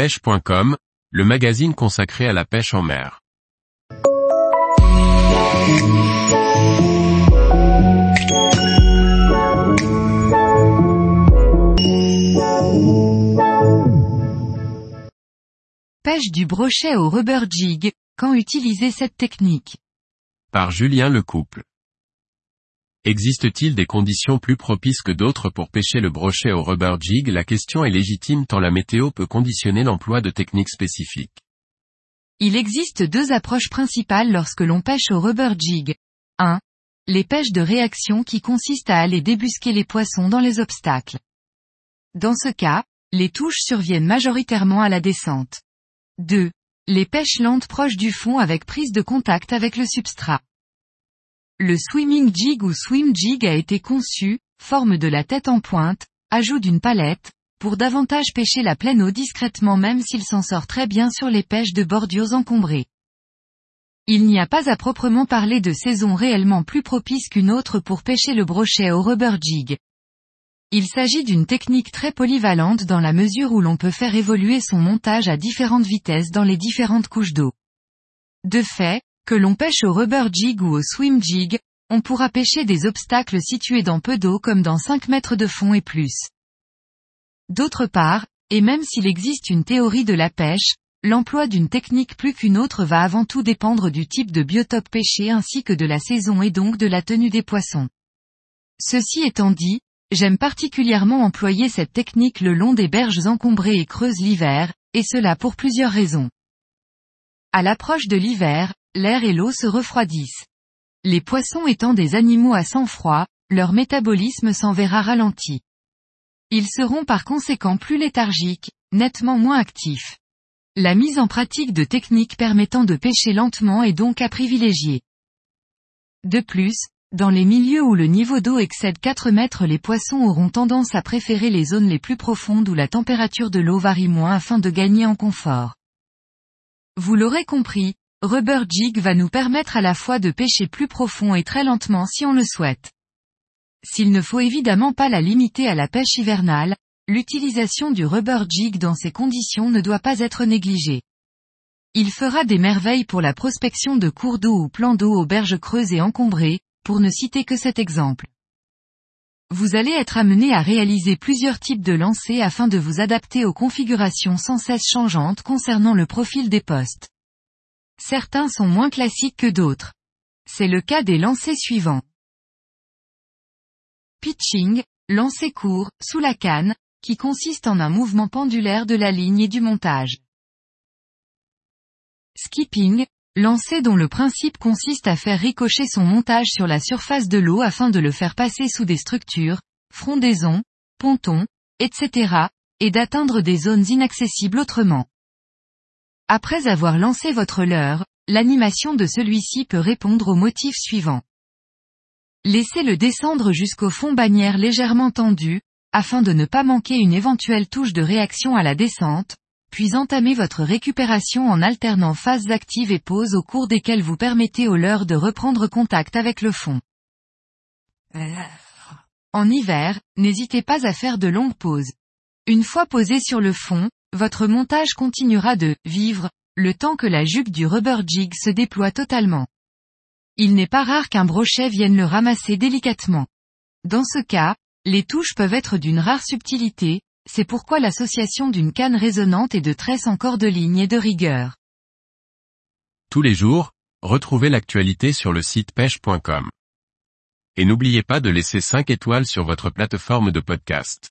pêche.com, le magazine consacré à la pêche en mer. Pêche du brochet au rubber jig, quand utiliser cette technique? Par Julien Lecouple. Existe-t-il des conditions plus propices que d'autres pour pêcher le brochet au rubber jig? La question est légitime tant la météo peut conditionner l'emploi de techniques spécifiques. Il existe deux approches principales lorsque l'on pêche au rubber jig. 1. Les pêches de réaction qui consistent à aller débusquer les poissons dans les obstacles. Dans ce cas, les touches surviennent majoritairement à la descente. 2. Les pêches lentes proches du fond avec prise de contact avec le substrat. Le swimming jig ou swim jig a été conçu, forme de la tête en pointe, ajout d'une palette, pour davantage pêcher la pleine eau discrètement même s'il s'en sort très bien sur les pêches de bordures encombrées. Il n'y a pas à proprement parler de saison réellement plus propice qu'une autre pour pêcher le brochet au rubber jig. Il s'agit d'une technique très polyvalente dans la mesure où l'on peut faire évoluer son montage à différentes vitesses dans les différentes couches d'eau. De fait, que l'on pêche au rubber jig ou au swim jig, on pourra pêcher des obstacles situés dans peu d'eau comme dans 5 mètres de fond et plus. D'autre part, et même s'il existe une théorie de la pêche, l'emploi d'une technique plus qu'une autre va avant tout dépendre du type de biotope pêché ainsi que de la saison et donc de la tenue des poissons. Ceci étant dit, j'aime particulièrement employer cette technique le long des berges encombrées et creuses l'hiver, et cela pour plusieurs raisons. À l'approche de l'hiver, l'air et l'eau se refroidissent. Les poissons étant des animaux à sang froid, leur métabolisme s'en verra ralenti. Ils seront par conséquent plus léthargiques, nettement moins actifs. La mise en pratique de techniques permettant de pêcher lentement est donc à privilégier. De plus, dans les milieux où le niveau d'eau excède 4 mètres les poissons auront tendance à préférer les zones les plus profondes où la température de l'eau varie moins afin de gagner en confort. Vous l'aurez compris, Rubber Jig va nous permettre à la fois de pêcher plus profond et très lentement si on le souhaite. S'il ne faut évidemment pas la limiter à la pêche hivernale, l'utilisation du rubber jig dans ces conditions ne doit pas être négligée. Il fera des merveilles pour la prospection de cours d'eau ou plans d'eau aux berges creuses et encombrées, pour ne citer que cet exemple. Vous allez être amené à réaliser plusieurs types de lancers afin de vous adapter aux configurations sans cesse changeantes concernant le profil des postes. Certains sont moins classiques que d'autres. C'est le cas des lancers suivants. Pitching, lancer court, sous la canne, qui consiste en un mouvement pendulaire de la ligne et du montage. Skipping, lancer dont le principe consiste à faire ricocher son montage sur la surface de l'eau afin de le faire passer sous des structures, frondaisons, pontons, etc., et d'atteindre des zones inaccessibles autrement. Après avoir lancé votre leurre, l'animation de celui-ci peut répondre au motif suivant. Laissez-le descendre jusqu'au fond bannière légèrement tendu, afin de ne pas manquer une éventuelle touche de réaction à la descente, puis entamez votre récupération en alternant phases actives et pauses au cours desquelles vous permettez au leurre de reprendre contact avec le fond. En hiver, n'hésitez pas à faire de longues pauses. Une fois posé sur le fond, votre montage continuera de vivre, le temps que la jupe du rubber jig se déploie totalement. Il n'est pas rare qu'un brochet vienne le ramasser délicatement. Dans ce cas, les touches peuvent être d'une rare subtilité, c'est pourquoi l'association d'une canne résonante et de tresses en ligne est de rigueur. Tous les jours, retrouvez l'actualité sur le site pêche.com. Et n'oubliez pas de laisser 5 étoiles sur votre plateforme de podcast.